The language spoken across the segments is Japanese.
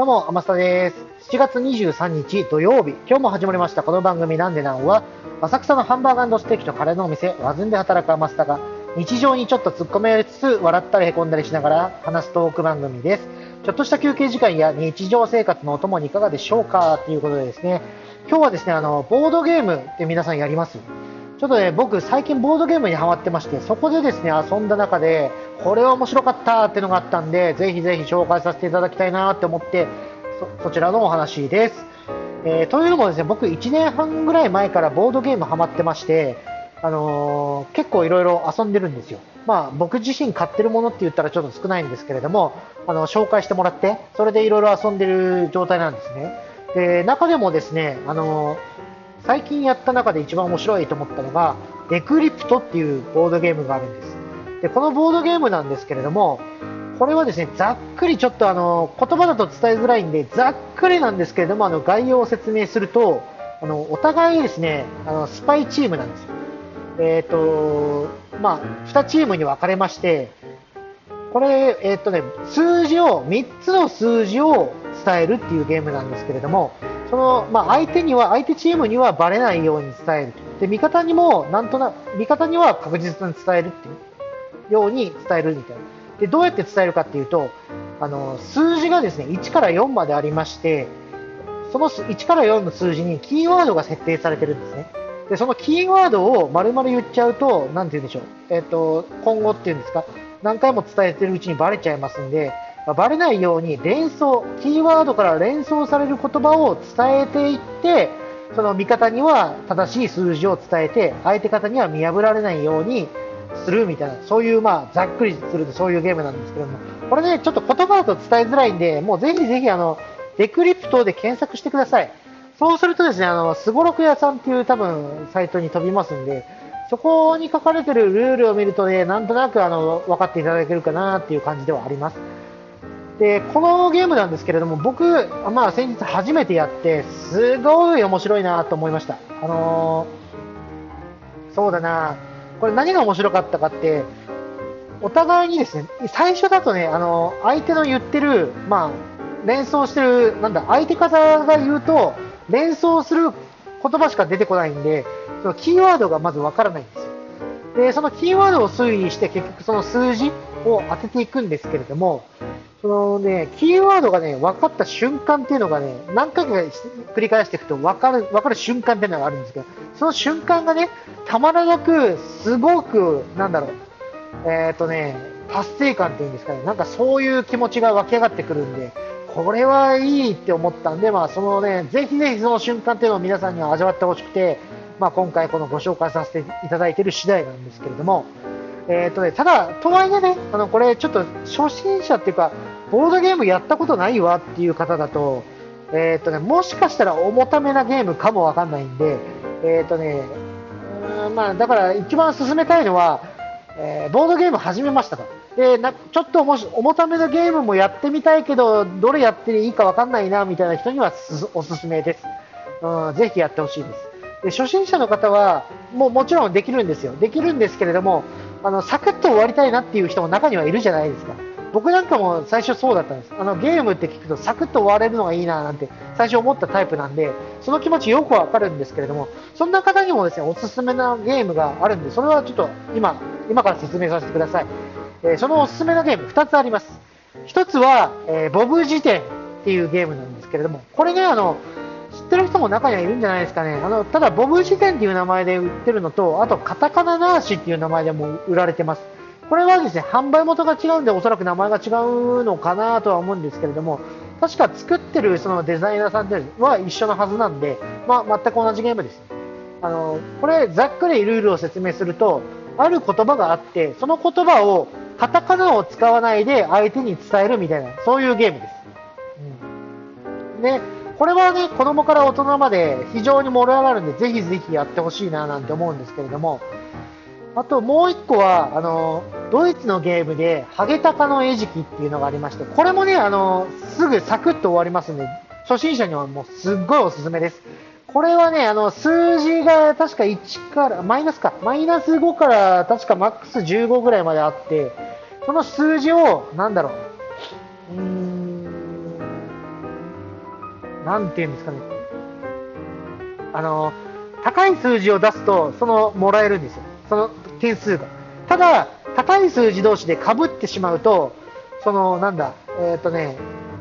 どうも、天下です。7月23日土曜日、今日も始まりました。この番組なんでなんは、浅草のハンバーガーステーキとカレーのお店、ワズンで働く天下が、日常にちょっと突っ込めつつ、笑ったりへこんだりしながら話すトーク番組です。ちょっとした休憩時間や日常生活のお供にいかがでしょうか？ということでですね、今日はですね、あの、ボードゲームって皆さんやります？ちょっとね、僕最近ボードゲームにハマってまして、そこでですね、遊んだ中で、これは面白かったっていうのがあったんで、ぜひぜひ紹介させていただきたいなって思って、そそちらのお話です。えー、というのもですね、僕1年半ぐらい前からボードゲームハマってまして、あのー、結構いろいろ遊んでるんですよ。まあ僕自身買ってるものって言ったらちょっと少ないんですけれども、あの、紹介してもらって、それでいろいろ遊んでる状態なんですね。で、中でもですね、あのー、最近やった中で一番面白いと思ったのが、デクリプトっていうボードゲームがあるんです。で、このボードゲームなんですけれども、これはですね、ざっくりちょっとあの、言葉だと伝えづらいんで、ざっくりなんですけれども、あの、概要を説明すると、あの、お互いですね、あの、スパイチームなんですよ。えっ、ー、と、まあ、2チームに分かれまして、これ、えっ、ー、とね、数字を、3つの数字を伝えるっていうゲームなんですけれども、その、まあ、相手には、相手チームにはバレないように伝える。で、味方にも、なんとなく、味方には確実に伝えるっていうように伝えるみたいな。で、どうやって伝えるかっていうと、あの、数字がですね、1から4までありまして、その1から4の数字にキーワードが設定されてるんですね。で、そのキーワードを丸々言っちゃうと、なんて言うんでしょう。えっ、と、今後っていうんですか、何回も伝えてるうちにバレちゃいますんで、まあ、バレないように連想、キーワードから連想される言葉を伝えていって、その味方には正しい数字を伝えて、相手方には見破られないようにするみたいな、そういう、まあ、ざっくりするとそういうゲームなんですけども、これね、ちょっと言葉だと伝えづらいんで、もうぜひぜひ、あの、デクリプトで検索してください。そうするとですね、あの、すごろく屋さんっていう多分、サイトに飛びますんで、そこに書かれてるルールを見るとね、なんとなくあの、分かっていただけるかなっていう感じではあります。で、このゲームなんですけれども、僕、まあ先日初めてやって、すごい面白いなと思いました。あのー、そうだなこれ何が面白かったかって、お互いにですね、最初だとね、あの、相手の言ってる、まあ、連想してる、なんだ、相手方が言うと、連想する言葉しか出てこないんで、そのキーワードがまずわからないんですよ。で、そのキーワードを推移して結局その数字を当てていくんですけれども、そのね、キーワードがね、分かった瞬間っていうのがね、何回か繰り返していくと分かる、分かる瞬間っていうのがあるんですけど、その瞬間がね、たまらなく、すごく、なんだろう、えっ、ー、とね、達成感っていうんですかね、なんかそういう気持ちが湧き上がってくるんで、これはいいって思ったんで、まあ、そのね、ぜひぜひその瞬間っていうのを皆さんには味わってほしくて、まあ、今回このご紹介させていただいている次第なんですけれども、え、ー、とね、ただ、とはいえね、あの、これちょっと初心者っていうか、ボードゲームやったことないわっていう方だと、えっ、ー、とね、もしかしたら重ためなゲームかもわかんないんで、えっ、ー、とね、うんまあ、だから一番進めたいのは、えー、ボードゲーム始めましたと。でなちょっともし重ためのゲームもやってみたいけど、どれやっていいかわかんないなみたいな人にはおすすめです。うん、ぜひやってほしいです。で初心者の方はもうもちろんできるんですよ。できるんですけれども、あのサクッと終わりたいなっていう人も中にはいるじゃないですか。僕なんかも最初そうだったんです。あのゲームって聞くとサクッと終われるのがいいななんて最初思ったタイプなんで、その気持ちよくわかるんですけれども、そんな方にもですね、おすすめなゲームがあるんで、それはちょっと今、今から説明させてください。えー、そのおすすめのゲーム2つあります。1つは、えー、ボブ辞典っていうゲームなんですけれども、これね、あの、知ってる人も中にはいるんじゃないですかね。あの、ただ、ボブ辞典っていう名前で売ってるのと、あと、カタカナナーシっていう名前でも売られてます。これはですね、販売元が違うんで、おそらく名前が違うのかなとは思うんですけれども、確か作ってるそのデザイナーさんは一緒のはずなんで、まあ、全く同じゲームです。あの、これ、ざっくりルールを説明すると、ある言葉があって、その言葉を、カタカナを使わないで相手に伝えるみたいな、そういうゲームです。うん。で、これはね、子供から大人まで非常に盛り上がるんで、ぜひぜひやってほしいななんて思うんですけれども、あともう一個は、あの、ドイツのゲームで、ハゲタカの餌食っていうのがありまして、これもね、あの、すぐサクッと終わりますんで、初心者にはもうすっごいおすすめです。これはね、あの、数字が確か1から、マイナスか、マイナス5から確かマックス15ぐらいまであって、その数字を、なんだろう、うーん、なんていうんですかね。あの、高い数字を出すと、その、もらえるんですよ。その点数が。ただ、高い数字同士で被ってしまうと、その、なんだ、えっ、とね、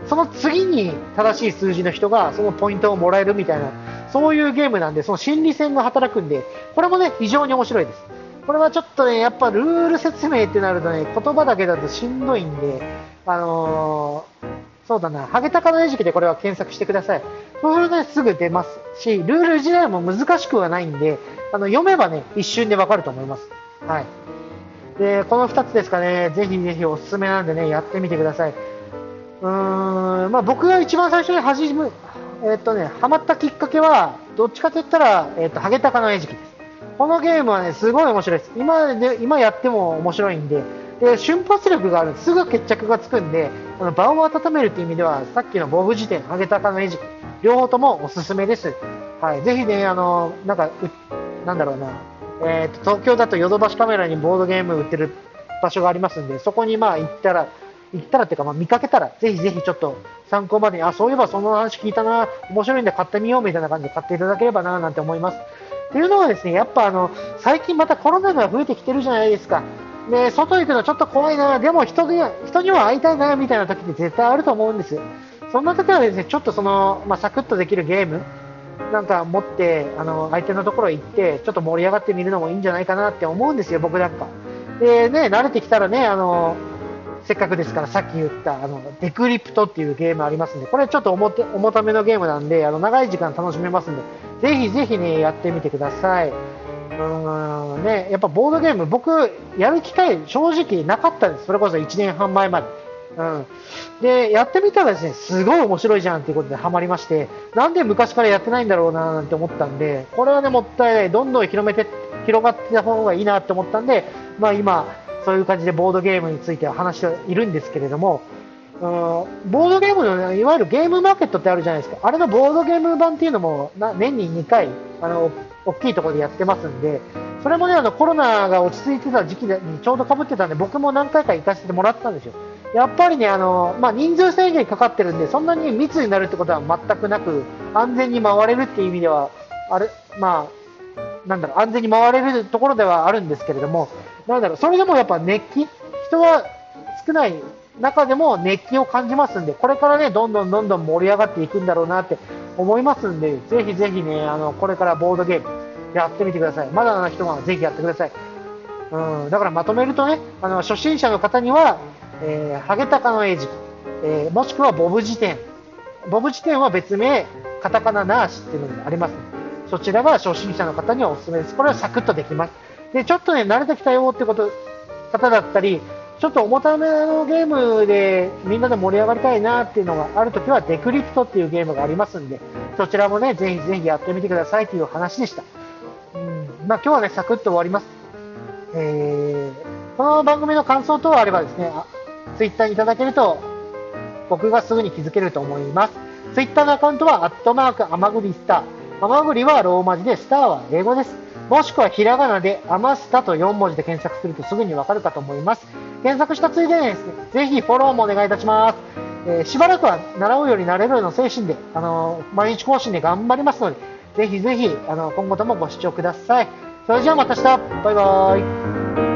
その次に正しい数字の人がそのポイントをもらえるみたいな、そういうゲームなんで、その心理戦が働くんで、これもね、非常に面白いです。これはちょっとね、やっぱルール説明ってなるとね、言葉だけだとしんどいんで、あのー、そうだな、ハゲタカの餌食でこれは検索してください。そうするとね、すぐ出ますし、ルール自体も難しくはないんで、あの、読めばね、一瞬でわかると思います。はい。で、この2つですかね、ぜひぜひおすすめなんでね、やってみてください。うーん、まあ僕が一番最初に始め、えー、っとね、ハマったきっかけは、どっちかと言ったら、えー、っと、ハゲタカの餌食です。このゲームはね、すごい面白いです。今で、今やっても面白いんで、で、瞬発力があるすぐ決着がつくんで、あの場を温めるという意味では、さっきのボブ辞典、ハゲタカの餌食、両方ともおすすめです。はい。ぜひね、あの、なんか、なんだろうな、え、ー、と、東京だとヨドバシカメラにボードゲーム売ってる場所がありますんで、そこにまあ行ったら、行ったらっていうか、まあ、見かけたら、ぜひぜひちょっと参考までに、あ、そういえばその話聞いたな、面白いんで買ってみようみたいな感じで買っていただければな、なんて思います。っていうのはですね、やっぱあの、最近またコロナが増えてきてるじゃないですか。で、外行くのちょっと怖いな、でも人に人には会いたいな、みたいな時って絶対あると思うんです。そんな時はですね、ちょっとその、まあ、サクッとできるゲーム、なんか持って、あの、相手のところ行って、ちょっと盛り上がってみるのもいいんじゃないかなって思うんですよ、僕なんか。でね、慣れてきたらね、あの、せっかくですからさっき言ったあのデクリプトっていうゲームありますんで、これちょっと重重ためのゲームなんで、あの長い時間楽しめますんで、ぜひぜひね、やってみてください。うんね、やっぱボードゲーム、僕、やる機会正直なかったです。それこそ1年半前まで。うん。で、やってみたらですね、すごい面白いじゃんっていうことでハマりまして、なんで昔からやってないんだろうななんて思ったんで、これはね、もったいない。どんどん広めて、広がってた方がいいなって思ったんで、まあ今、そういう感じでボードゲームについては話しているんですけれども、うん、ボードゲームの、ね、いわゆるゲームマーケットってあるじゃないですか。あれのボードゲーム版っていうのもな年に2回、あの、大きいところでやってますんで、それもね、あの、コロナが落ち着いてた時期にちょうど被ってたんで、僕も何回か行かせてもらったんですよ。やっぱりね、あの、まあ、人数制限かかってるんで、そんなに密になるってことは全くなく、安全に回れるっていう意味では、あれ、まあ、なんだろう、安全に回れるところではあるんですけれども、なんだろう、それでもやっぱ熱気、人は少ない中でも熱気を感じますんで、これからね、どんどんどんどん盛り上がっていくんだろうなって思いますんで、ぜひぜひね、あの、これからボードゲームやってみてください。まだの人はぜひやってください。うん、だからまとめるとね、あの、初心者の方には、えー、ハゲタカの餌食、えー、もしくはボブ辞典。ボブ辞典は別名、カタカナナーシっていうのがあります、そちらが初心者の方にはおすすめです。これはサクッとできます。で、ちょっとね、慣れてきたよってこと、方だったり、ちょっと重ためのゲームでみんなで盛り上がりたいなっていうのがあるときは、デクリプトっていうゲームがありますんで、そちらもね、ぜひぜひやってみてくださいという話でした。うん、まあ今日はね、サクッと終わります。えー、この番組の感想等あればですね、ツイッターにいただけると、僕がすぐに気づけると思います。ツイッターのアカウントは、アットマーク、アマグリスター。アマグリはローマ字で、スターは英語です。もしくはひらがなでアマスタと4文字で検索するとすぐにわかるかと思います。検索したついでにですね、ぜひフォローもお願いいたします。えー、しばらくは習うようになれるの精神で、あのー、毎日更新で頑張りますので、ぜひぜひ、あの、今後ともご視聴ください。それじゃあまた明日バイバーイ